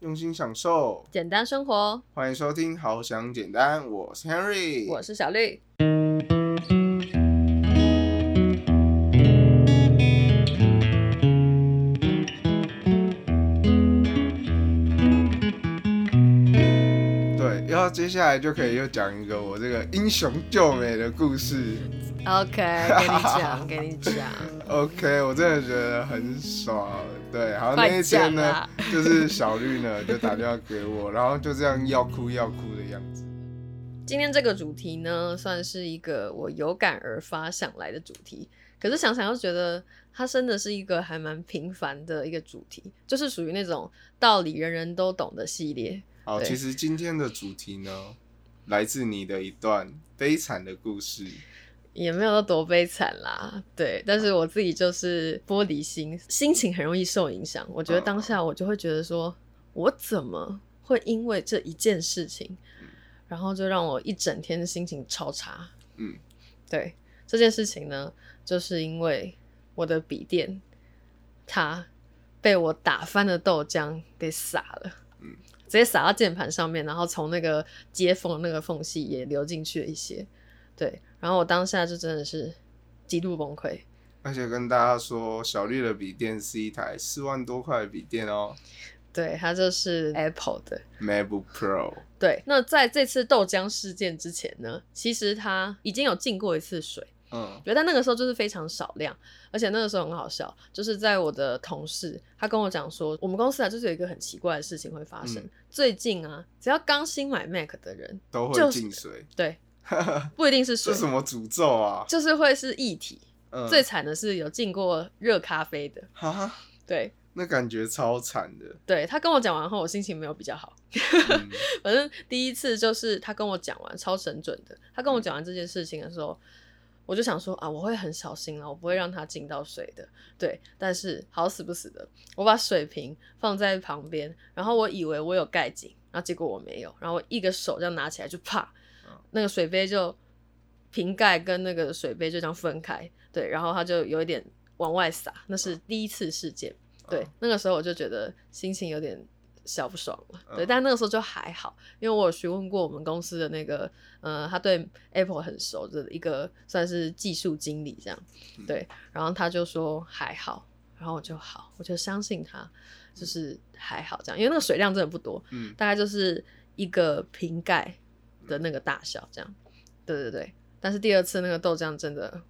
用心享受，简单生活。欢迎收听《好想简单》，我是 Henry，我是小绿。对，然后接下来就可以又讲一个我这个英雄救美的故事。OK，给你讲，给你讲。OK，我真的觉得很爽。对，然后快那一天呢就是小绿呢就打电话给我，然后就这样要哭要哭的样子。今天这个主题呢，算是一个我有感而发想来的主题。可是想想又觉得，它真的是一个还蛮平凡的一个主题，就是属于那种道理人人都懂的系列。好，其实今天的主题呢，来自你的一段悲惨的故事。也没有到多悲惨啦，对，但是我自己就是玻璃心，心情很容易受影响。我觉得当下我就会觉得说，我怎么会因为这一件事情，然后就让我一整天的心情超差。嗯，对，这件事情呢，就是因为我的笔电它被我打翻的豆浆给洒了。嗯直接洒到键盘上面，然后从那个接缝那个缝隙也流进去了一些，对，然后我当下就真的是极度崩溃。而且跟大家说，小绿的笔电是一台四万多块的笔电哦对，它就是 Apple 的。，MacBook Pro。对，那在这次豆浆事件之前呢，其实它已经有进过一次水，嗯对，但那个时候就是非常少量，而且那个时候很好笑，就是在我的同事他跟我讲说，我们公司啊就是有一个很奇怪的事情会发生，嗯最近啊，只要刚新买 Mac 的人，都会就是进水，对，不一定是水是，什么诅咒啊？就是会是液体。嗯，最惨的是有进过热咖啡的，哈，对那感觉超惨的。对，他跟我讲完后，我心情没有比较好。嗯 反正第一次就是他跟我讲完超神准的，他跟我讲完这件事情的时候，我就想说啊，我会很小心了，我不会让他进到水的。对，但是好死不死的，我把水瓶放在旁边，然后我以为我有盖紧，然后结果我没有，然后我一个手这样拿起来就啪嗯，那个水杯就瓶盖跟那个水杯就这样分开，对，然后它就有一点往外洒，那是第一次事件。对嗯，那个时候我就觉得心情有点小不爽了。对，嗯但那个时候就还好，因为我有询问过我们公司的那个，呃，他对 Apple 很熟的一个算是技术经理这样，嗯对，然后他就说还好，然后我就好，我就相信他，就是还好这样，因为那个水量真的不多，嗯，大概就是一个瓶盖的那个大小这样，对对对。但是第二次那个豆浆真的，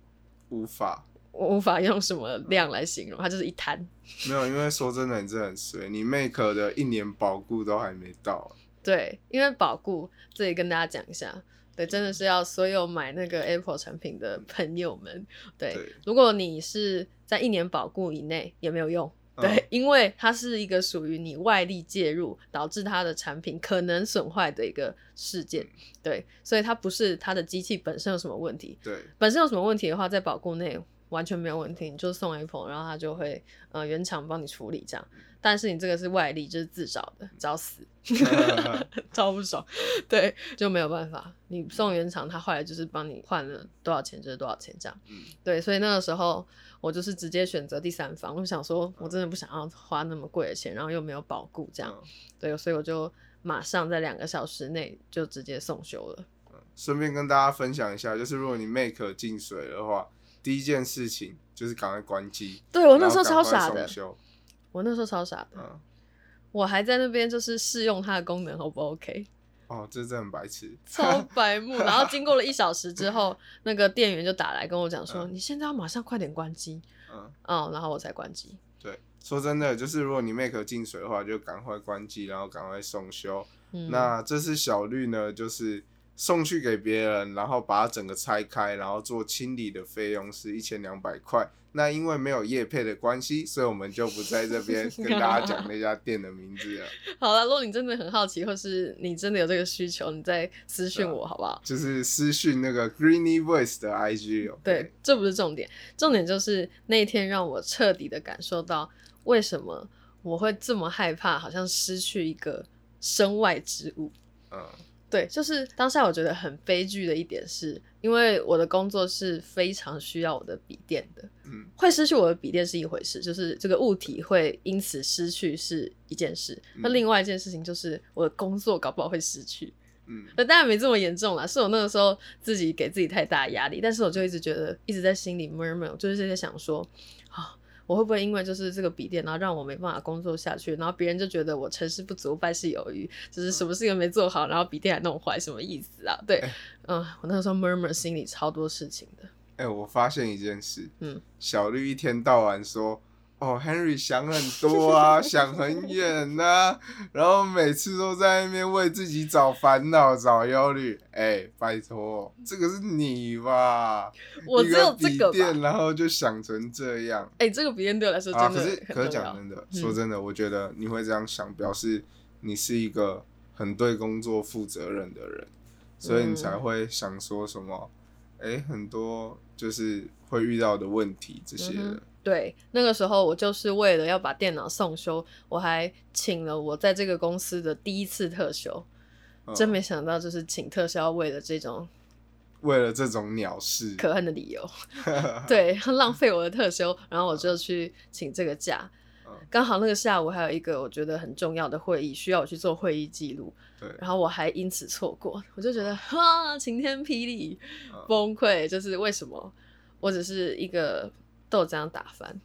无法。我无法用什么量来形容，它就是一滩。没有，因为说真的，你真的很衰，你 Make 的一年保固都还没到。对，因为保固这里跟大家讲一下，对，真的是要所有买那个 Apple 产品的朋友们，对，对如果你是在一年保固以内也没有用。嗯。对，因为它是一个属于你外力介入导致它的产品可能损坏的一个事件，对，所以它不是它的机器本身有什么问题，对，本身有什么问题的话，在保固内完全没有问题，你就送 Apple，然后他就会呃原厂帮你处理这样。但是你这个是外力，就是自找的，找死，超不爽。对，就没有办法，你送原厂，他后来就是帮你换了多少钱就是多少钱这样。嗯对，所以那个时候我就是直接选择第三方，我想说我真的不想要花那么贵的钱，然后又没有保固这样。嗯对，所以我就马上在两个小时内就直接送修了。顺便跟大家分享一下，就是如果你 Make 进水的话，第一件事情就是赶快关机。对我那时候超傻的，我那时候超傻的。嗯，我还在那边就是试用它的功能 O 不 OK，哦，这真的很白痴。超白目。然后经过了一小时之后，那个店员就打来跟我讲说：“嗯你现在要马上快点关机。嗯，”哦，然后我才关机。对，说真的，就是如果你 Make 进水的话，就赶快关机，然后赶快送修。嗯，那这次小绿呢，就是送去给别人，然后把它整个拆开，然后做清理的费用是一千两百块。那因为没有业配的关系，所以我们就不在这边 跟大家讲那家店的名字了。好了，如果你真的很好奇，或是你真的有这个需求，你再私讯我好不好？就是私讯那个 Greeny Voice 的 IG 哦。对，这不是重点，重点就是那一天让我彻底的感受到为什么我会这么害怕，好像失去一个身外之物。嗯，对，就是当下我觉得很悲剧的一点是，因为我的工作是非常需要我的笔电的，嗯会失去我的笔电是一回事，就是这个物体会因此失去是一件事，那嗯另外一件事情就是我的工作搞不好会失去。嗯那当然没这么严重啦，是我那个时候自己给自己太大的压力，但是我就一直觉得一直在心里 murmur，就是在想说啊。我会不会因为就是这个笔电，然后让我没办法工作下去，然后别人就觉得我成事不足败事有余，就是什么事情没做好，然后笔电还弄坏，什么意思啊？对，哎嗯，我那个时候 murmur 心里超多事情的，哎、我发现一件事，嗯，小绿一天到晚说，哦，Henry 想很多啊，想很远呐、然后每次都在那边为自己找烦恼、找忧虑。哎、拜托，这个是你吧？我只有一这个笔电，然后就想成这样。哎、这个笔电对我来说啊，真的可是可是。讲真的，嗯说真的，我觉得你会这样想，表示你是一个很对工作负责任的人，所以你才嗯会想说什么，哎、很多就是会遇到的问题这些的嗯哼。对，那个时候我就是为了要把电脑送修，我还请了我在这个公司的第一次特休。嗯。真没想到，就是请特休为了这种为了这种鸟事，可恨的理由，对，浪费我的特休，然后我就去请这个假嗯。刚好那个下午还有一个我觉得很重要的会议，需要我去做会议记录，对，然后我还因此错过，我就觉得哈晴天霹雳，嗯崩溃，就是为什么？我只是一个豆浆打翻，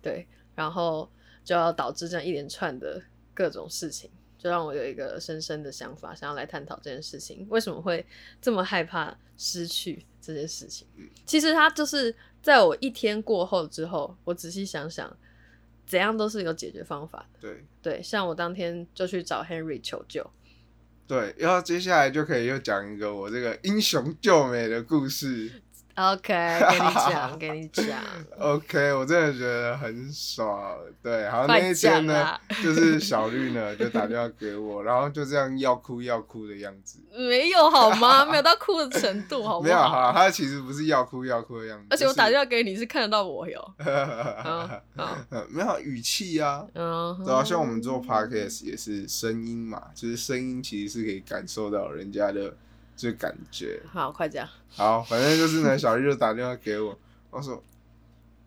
对，然后就要导致这样一连串的各种事情，就让我有一个深深的想法，想要来探讨这件事情，为什么会这么害怕失去这件事情？嗯其实它就是在我一天过后之后，我仔细想想，怎样都是有解决方法的。对对，像我当天就去找 Henry 求救，对，然后接下来就可以又讲一个我这个英雄救美的故事。OK，给你讲，给你讲。OK，我真的觉得很爽。对，好，快那一天呢，就是小绿呢就打电话给我，然后就这样要哭要哭的样子。没有好吗？没有到哭的程度，好不没有，好好？啦，他其实不是要哭要哭的样子，而且我打电话，给你是看得到我有，没有语气啊。嗯，对啊，像我们做 podcast 也是声音嘛，就是声音其实是可以感受到人家的这感觉。好，快讲。好，反正就是呢，小玉就打电话给我，我说，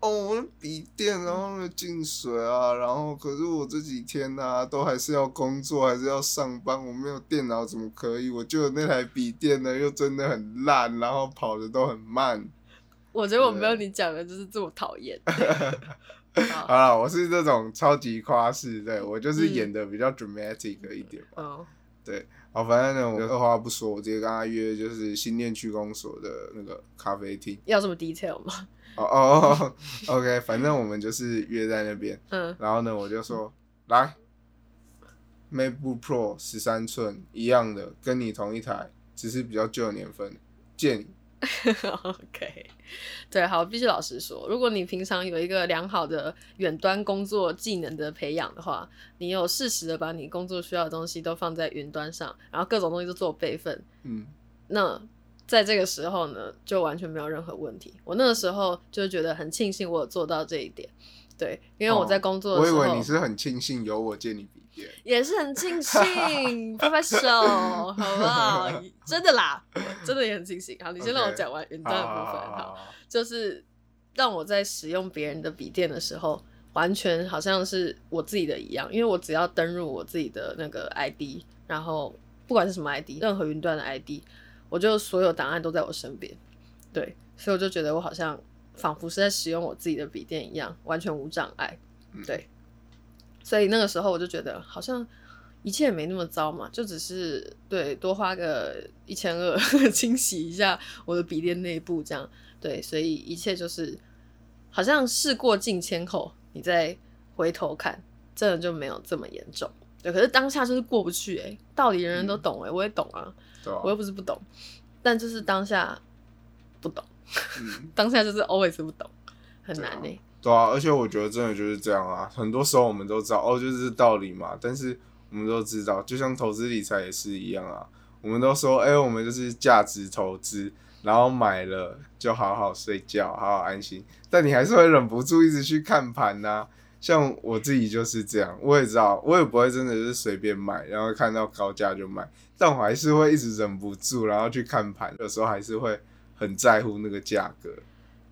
哦，我的笔电然后呢进水啊，然后可是我这几天呢、都还是要工作，还是要上班，我没有电脑怎么可以？我就有那台笔电呢，又真的很烂，然后跑的都很慢。我觉得我没有你讲的就是这么讨厌。好好了，我是这种超级夸饰，对我就是嗯演的比较 dramatic 一点嘛。嗯，好，反正呢，我二话不说，我直接跟他约，就是新店区公所的那个咖啡厅。要这么 detail 吗？哦哦哦，OK，反正我们就是约在那边。嗯，然后呢，我就说来，MacBook Pro 十三寸一样的，跟你同一台，只是比较旧的年份，借你。OK，对，好，必须老实说，如果你平常有一个良好的远端工作技能的培养的话，你有适时的把你工作需要的东西都放在云端上，然后各种东西都做备份，嗯，那在这个时候呢，就完全没有任何问题。我那个时候就觉得很庆幸我有做到这一点，对，因为我在工作的哦我以，为你是很庆幸有我借你笔电。也是很庆幸 拍拍手，好不好？真的啦，真的也很庆幸。好，你先让我讲完云端的部分。好就是让我在使用别人的笔电的时候，完全好像是我自己的一样，因为我只要登入我自己的那个 ID，然后不管是什么 ID，任何云端的 ID，我就所有档案都在我身边。对，所以我就觉得我好像仿佛是在使用我自己的笔电一样，完全无障碍。嗯对，所以那个时候我就觉得好像一切也没那么糟嘛，就只是对多花个一千二 清洗一下我的笔电内部这样。对，所以一切就是好像事过境迁后，你再回头看，真的就没有这么严重。对，可是当下就是过不去哎、道理人人都懂哎、我也懂啊，我又不是不懂，但就是当下不懂，嗯，当下就是 always 不懂，很难哎、对啊，而且我觉得真的就是这样啊，很多时候我们都知道哦，就是道理嘛，但是我们都知道，就像投资理财也是一样啊，我们都说，哎、我们就是价值投资，然后买了就好好睡觉，好好安心，但你还是会忍不住一直去看盘呐、像我自己就是这样，我也知道，我也不会真的是随便买，然后看到高价就买，但我还是会一直忍不住，然后去看盘，有时候还是会很在乎那个价格。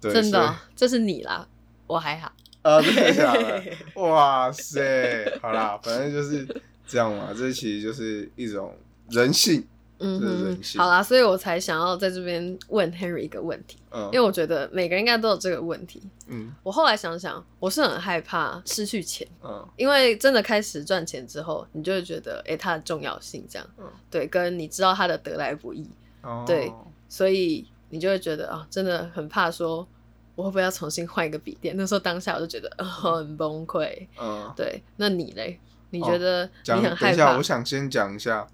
对，真的哦，这是你啦，我还好。啊，真的假的？哇塞，好啦，反正就是这样嘛，这其实就是一种人性。嗯这是人，性好啦，所以我才想要在这边问 Henry 一个问题，嗯因为我觉得每个人应该都有这个问题。嗯我后来想想，我是很害怕失去钱，嗯因为真的开始赚钱之后，你就会觉得，诶、它的重要性这样，嗯对，跟你知道它的得来不易，哦对所以你就会觉得啊，真的很怕说，我会不会要重新换一个笔电？那时候当下我就觉得、呃很崩溃。嗯，对，那你嘞？你觉得你讲很害等一下，我？想先讲一下，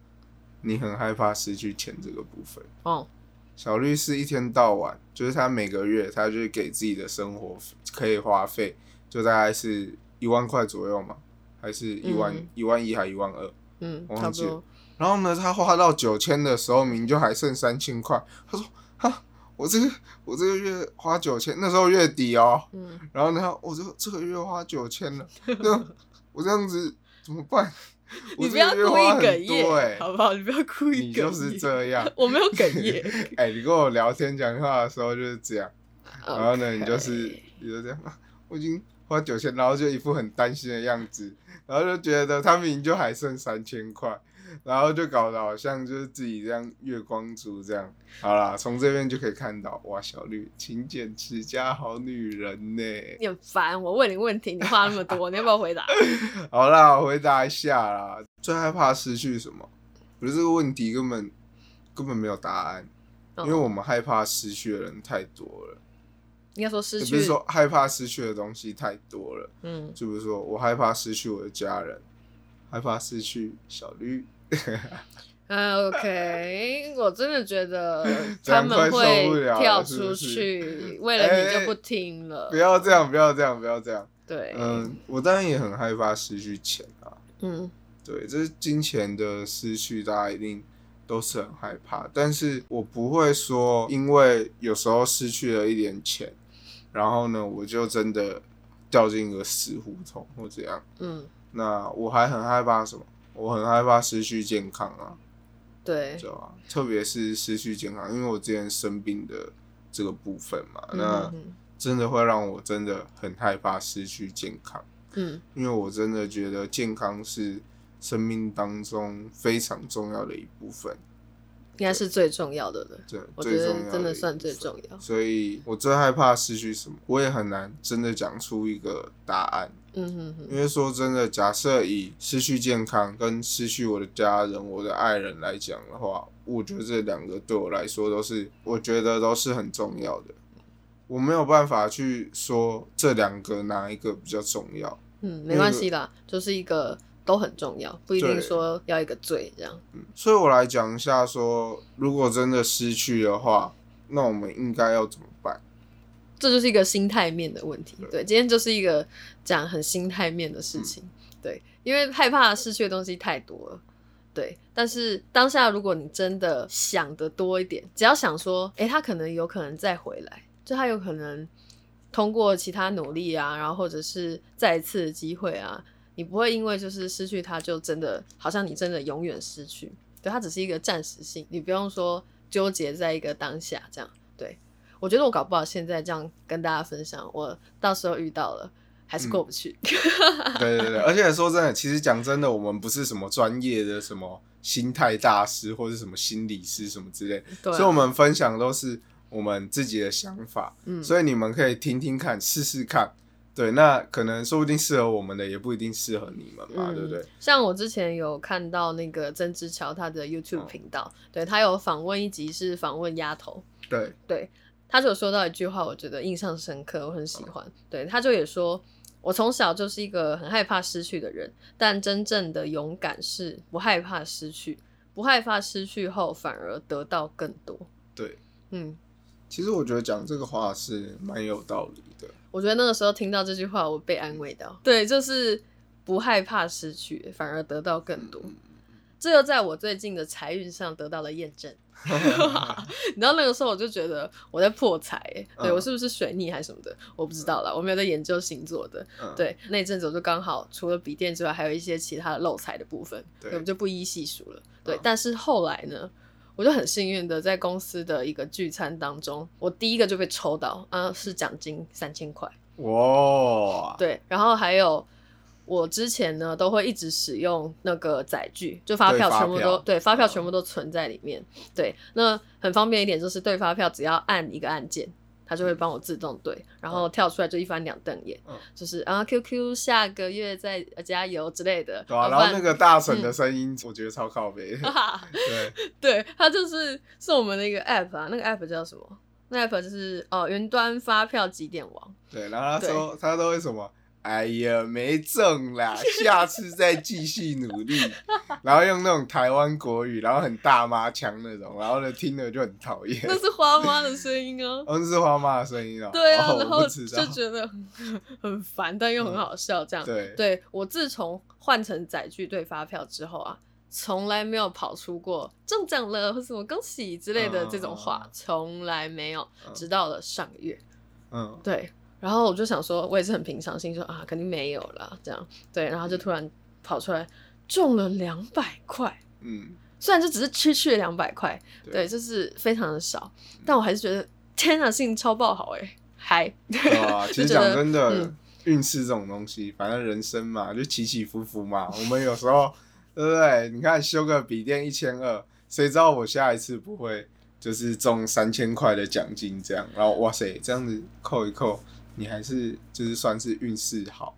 你很害怕失去钱这个部分。哦，小律师一天到晚，就是他每个月他就是给自己的生活可以花费，就大概是一万块左右嘛，还是一万嗯一、万一还一万二？嗯，我忘记。然后呢，他花到九千的时候，明明就还剩三千块。他说：“哈，我这个我这个月花九千，那时候月底哦。嗯，然后呢，我这这个月花九千了，那我这样子怎么办？你不要故意哽咽，哎、好不好？你不要故意哽咽。你就是这样。我没有哽咽。哎、你跟我聊天讲话的时候就是这样。然后呢，你就是你就这样，啊我已经花九千，然后就一副很担心的样子，然后就觉得他明明就还剩三千块，然后就搞得好像就是自己这样月光族这样。好啦，从这边就可以看到，哇，小绿勤俭持家好女人呢。你很烦，我问你问题，你话那么多，你要不要回答？好啦，我回答一下啦。最害怕失去什么？我觉得这个问题根本根本没有答案，因为我们害怕失去的人太多了。应该说失去也不是，说害怕失去的东西太多了，嗯，就比如说我害怕失去我的家人，害怕失去小绿，嗯，OK，我真的觉得 他们会跳出去，为了你就不听了不。要这样，不要这样，不要这样。对，嗯，我当然也很害怕失去钱啊，嗯对，这是金钱的失去，大家一定都是很害怕，但是我不会说，因为有时候失去了一点钱，然后呢，我就真的掉进一个死胡同或怎样。嗯，那我还很害怕什么？我很害怕失去健康啊，对，知道吧？特别是失去健康，因为我之前生病的这个部分嘛，嗯那嗯真的会让我真的很害怕失去健康，嗯因为我真的觉得健康是生命当中非常重要的一部分，应该是最重要的了。对我觉得最重要真的算最重要。所以我最害怕失去什么，我也很难真的讲出一个答案。嗯哼哼，因为说真的，假设以失去健康跟失去我的家人、我的爱人来讲的话，我觉得这两个对我来说都是，我觉得都是很重要的。我没有办法去说这两个哪一个比较重要。嗯，没关系啦，就是一个都很重要，不一定说要一个最这样。嗯，所以我来讲一下说，如果真的失去的话，那我们应该要怎么办？这就是一个心态面的问题。对对，今天就是一个讲很心态面的事情。对，因为害怕失去的东西太多了。对，但是当下如果你真的想的多一点，只要想说，诶，他可能有可能再回来，就他有可能通过其他努力啊，然后或者是再一次的机会啊，你不会因为就是失去他就真的好像你真的永远失去。对，它只是一个暂时性，你不用说纠结在一个当下这样。对，我觉得我搞不好现在这样跟大家分享，我到时候遇到了还是过不去。对对对，而且说真的，其实讲真的，我们不是什么专业的什么心态大师或者什么心理师什么之类，所以我们分享都是我们自己的想法，嗯，所以你们可以听听看，试试看。对，那可能说不定适合我们的，也不一定适合你们嘛，嗯对不对？像我之前有看到那个曾之乔他的 YouTube 嗯频道，对他有访问一集是访问丫头，对，对，他就有说到一句话，我觉得印象深刻，我很喜欢。对，他就也说，我从小就是一个很害怕失去的人，但真正的勇敢是不害怕失去，不害怕失去后反而得到更多。对，嗯，其实我觉得讲这个话是蛮有道理的。我觉得那个时候听到这句话，我被安慰到。对，就是不害怕失去，反而得到更多。这又在我最近的财运上得到了验证。你知道那个时候我就觉得我在破财、欸，对嗯我是不是水逆还是什么的，我不知道啦，我没有在研究星座的。嗯，对，那一阵子我就刚好除了笔电之外，还有一些其他的漏财的部分，我就不一一细数了。对，嗯但是后来呢，我就很幸运的在公司的一个聚餐当中，我第一个就被抽到，啊，是奖金三千块。哇，对，然后还有我之前呢都会一直使用那个载具，就发票全部都对发票嗯全部都存在里面。对，那很方便一点就是对发票只要按一个按键。它就会帮我自动对，然后跳出来就一翻两瞪眼，嗯就是啊 QQ 下个月再呃加油之类的。对啊，然然后那个大神嗯的声音，我觉得超靠北。对，对，它就是是我们的一个 app 啊，那个 app 叫什么？那 app 就是哦云端发票几点王。对，然后他说他都会什么？哎呀，没中啦，下次再继续努力。然后用那种台湾国语，然后很大妈腔那种，然后呢听了就很讨厌。那是花妈的声音啊。哦，那 是花妈的声音哦。对啊，哦然后就觉得很很烦，但又很好笑，这样。对对我自从换成载具对发票之后啊，从来没有跑出过中奖了或什么恭喜之类的这种话嗯，从来没有，嗯直到了上个月。嗯，对，然后我就想说，我也是很平常心说啊，肯定没有啦，这样。对，然后就突然跑出来中了两百块。嗯，虽然就只是区区两百块，对对，就是非常的少，但我还是觉得天啊，心情超爆好哎，嗨，对啊，其实讲真的嗯，运势这种东西，反正人生嘛，就起起伏伏嘛。我们有时候，对不对？你看修个笔电一千二，谁知道我下一次不会就是中三千块的奖金这样？然后哇塞，这样子扣一扣，你还是就是算是运势好。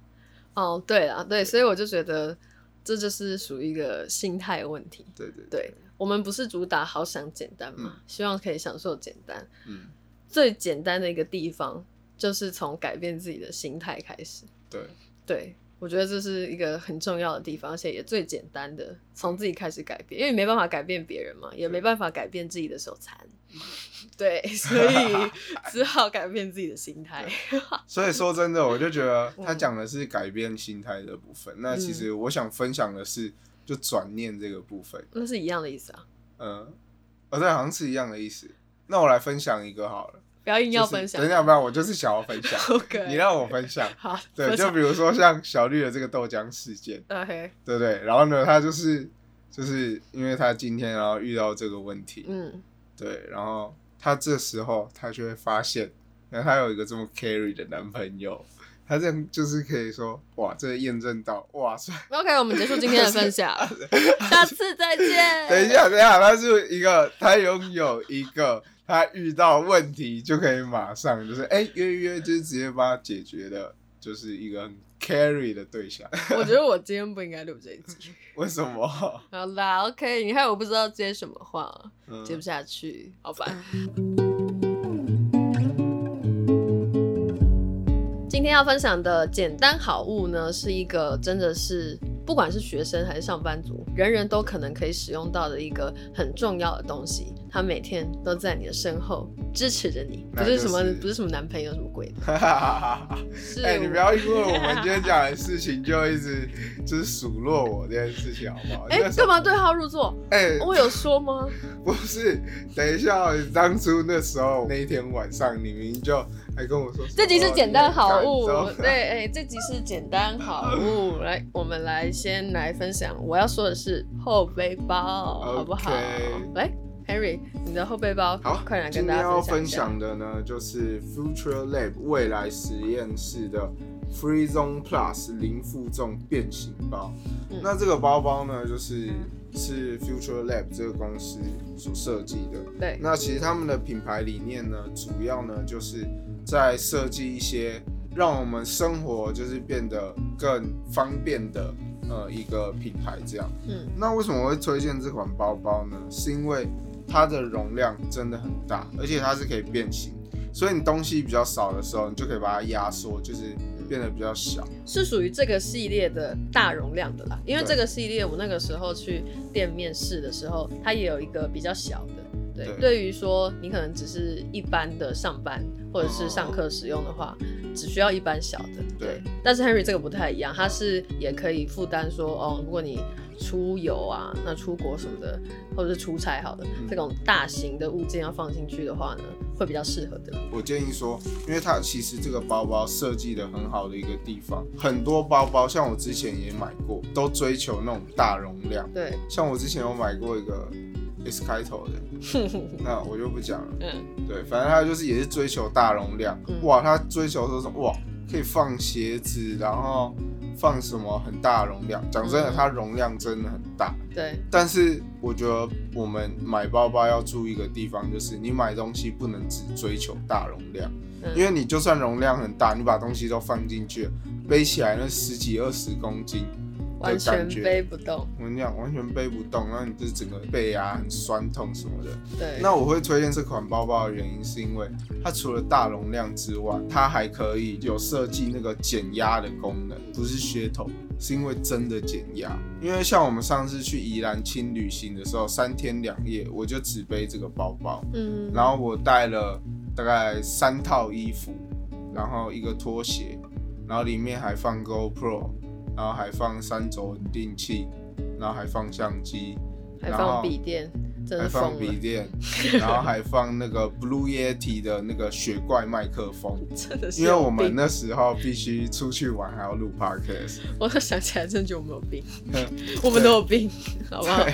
哦，对啊，对，所以我就觉得这就是属于一个心态问题。对对对我们不是主打好想简单嘛，希望可以享受简单。嗯，最简单的一个地方就是从改变自己的心态开始。对，对我觉得这是一个很重要的地方，而且也最简单的，从自己开始改变，因为你没办法改变别人嘛，也没办法改变自己的手残。对，所以 只好改变自己的心态。所以说真的，我就觉得嗯他讲的是改变心态的部分。那其实我想分享的是，就转念这个部分。那是一样的意思啊，嗯，哦对，好像是一样的意思。那我来分享一个好了。不要硬要就是分享。等一下，不要我就是想要分享。OK，你让我分享。好，对，就比如说像小绿的这个豆浆事件，OK，对不对？然后呢，他就是就是因为他今天然后遇到这个问题，嗯，对，然后他这时候他就会发现，然后他有一个这么 carry 的男朋友，他这样就是可以说，哇，这个验证到，哇塞！OK，我们结束今天的分享，下次再见。等一，下，等一下，他是一个，他拥有一个，他遇到问题就可以马上就是，哎、约一约，就是直接帮他解决的，就是一个很 carry 的对象。我觉得我今天不应该录这一集。为什么？好啦，OK，你看我不知道接什么话，嗯接不下去，好吧。今天要分享的简单好物呢，是一个真的是不管是学生还是上班族，人人都可能可以使用到的一个很重要的东西。它每天都在你的身后支持着你，不是什么、就是不是什么男朋友什么鬼的，哎、你不要因为我们今天讲的事情就一直就是数落我这件事情，好不好？哎、干嘛对号入座？哎、我有说吗？不是，等一下当初那时候那一天晚上，你明明就还跟我说，这集是简单好物对，哎、这集是简单好物。来，我们来先来分享，我要说的是后背包，好不好？来，Henry，你的后背包，好，快来今跟大家天要分分享的呢，就是 Future Lab 未来实验室的 Free Zone Plus 零负重变形包。嗯那这个包包呢，就是是 Future Lab 这个公司所设计的。对，那其实他们的品牌理念呢，主要呢就是在设计一些让我们生活就是变得更方便的呃一个品牌这样。嗯，那为什么我会推荐这款包包呢？是因为它的容量真的很大，而且它是可以变形，所以你东西比较少的时候，你就可以把它压缩，就是变得比较小。是属于这个系列的大容量的啦。因为这个系列，我那个时候去店面试的时候，它也有一个比较小的，对，对对于说你可能只是一般的上班或者是上课使用的话，只需要一般小的。对但是 Henry 这个不太一样，他是也可以负担说，哦，如果你出游啊，那出国什么的，或者是出差好的、嗯这种大型的物件要放进去的话呢，会比较适合的。我建议说，因为它其实这个包包设计的很好的一个地方，很多包包像我之前也买过，都追求那种大容量。对，像我之前有买过一个 S 开头的，那我就不讲了。嗯，对，反正他就是也是追求大容量。嗯哇，他追求说什么？哇，可以放鞋子，然后放什么很大容量。讲真的，嗯它容量真的很大。对，但是我觉得我们买包包要注意一个地方，就是你买东西不能只追求大容量，嗯因为你就算容量很大，你把东西都放进去，背起来那十几二十公斤的完全，背不动。我跟你讲，完全背不动，然后你这整个背啊很酸痛什么的。对，那我会推荐这款包包的原因，是因为它除了大容量之外，它还可以有设计那个减压的功能，不是噱头，是因为真的减压。因为像我们上次去宜兰轻旅行的时候，三天两夜，我就只背这个包包，嗯，然后我带了大概三套衣服，然后一个拖鞋，然后里面还放 GoPro，然后还放三轴稳定器，然后还放相机，还放笔电，真还放笔，电，然后还放那个 Blue Yeti 的那个雪怪麦克风，真的是因为我们那时候必须出去玩，还要录 podcast。我都想起来，真的觉得我们有病，我们都有病，好不好？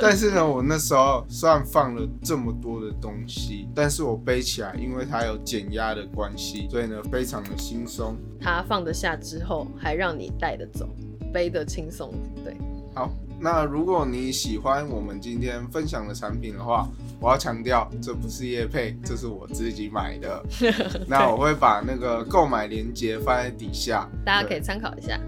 但是呢，我那时候虽然放了这么多的东西，但是我背起来，因为它有减压的关系，所以呢，非常的轻松。它放得下之后，还让你带得走，背得轻松。对，好，那如果你喜欢我们今天分享的产品的话，我要强调，这不是叶配，这是我自己买的。那我会把那个购买链接放在底下，大家可以参考一下。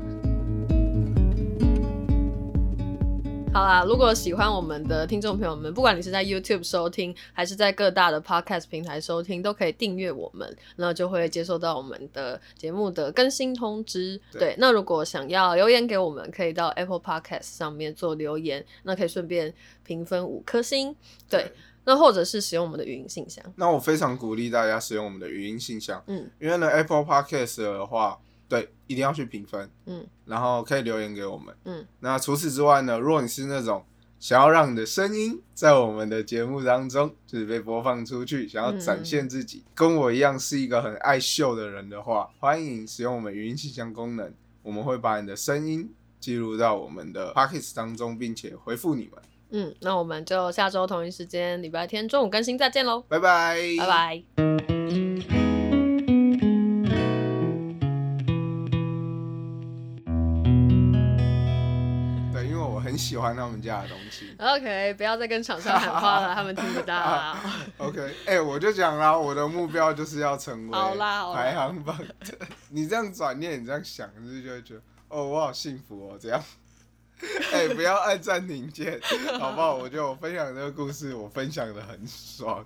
好啦，如果喜欢我们的听众朋友们，不管你是在 YouTube 收听，还是在各大的 Podcast 平台收听，都可以订阅我们，那就会接收到我们的节目的更新通知。对对，那如果想要留言给我们，可以到 Apple Podcast 上面做留言，那可以顺便评分五颗星。对，那或者是使用我们的语音信箱。那我非常鼓励大家使用我们的语音信箱，嗯因为呢 Apple Podcast 的话，对，一定要去评分，嗯然后可以留言给我们。嗯，那除此之外呢，如果你是那种想要让你的声音在我们的节目当中就是被播放出去，想要展现自己，跟我一样是一个很爱秀的人的话，欢迎使用我们语音信箱功能，我们会把你的声音记录到我们的 p o c k e t 当中，并且回复你们。嗯，那我们就下周同一时间，礼拜天中午更新，再见喽，拜拜，拜拜。很喜欢他们家的东西。OK，不要再跟厂商喊话了，他们听不到。OK，哎、我就讲啦，我的目标就是要成为排行榜的。你这样转念，你这样想，是不是就会觉得，哦，我好幸福哦，这样。哎、不要按暂停键，好不好？我觉得我分享这个故事，我分享的很爽。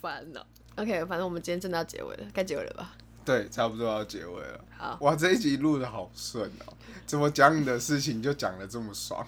烦恼。OK，反正我们今天真的要结尾了，该结尾了吧？对，差不多要结尾了。好，哇，这一集录的好顺哦，怎么讲你的事情就讲的这么爽？